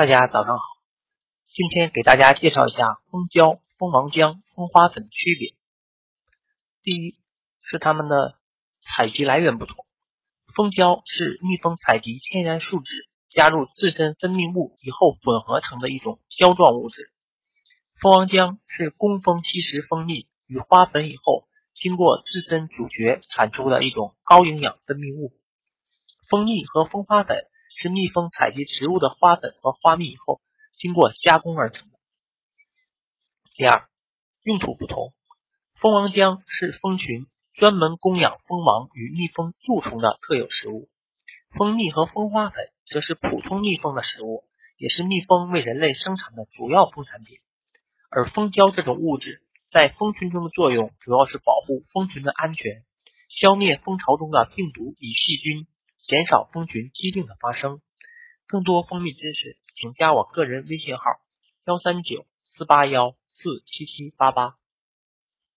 大家早上好，今天给大家介绍一下蜂胶、蜂王浆、蜂花粉的区别。第一是它们的采集来源不同，蜂胶是蜜蜂采集天然树脂，加入自身分泌物以后混合成的一种胶状物质；蜂王浆是工蜂吸食蜂蜜与花粉以后，经过自身咀嚼产出的一种高营养分泌物。蜂蜜和蜂花粉。是蜜蜂采集植物的花粉和花蜜以后，经过加工而成的。第二，用途不同，蜂王浆是蜂群专门供养蜂王与蜜蜂蛀虫的特有食物，蜂蜜和蜂花粉则是普通蜜蜂的食物，也是蜜蜂为人类生产的主要蜂产品。而蜂胶这种物质在蜂群中的作用，主要是保护蜂群的安全，消灭蜂巢中的病毒与细菌。减少蜂群疾病的发生。更多蜂蜜知识，请加我个人微信号：幺三九四八幺四七七八八。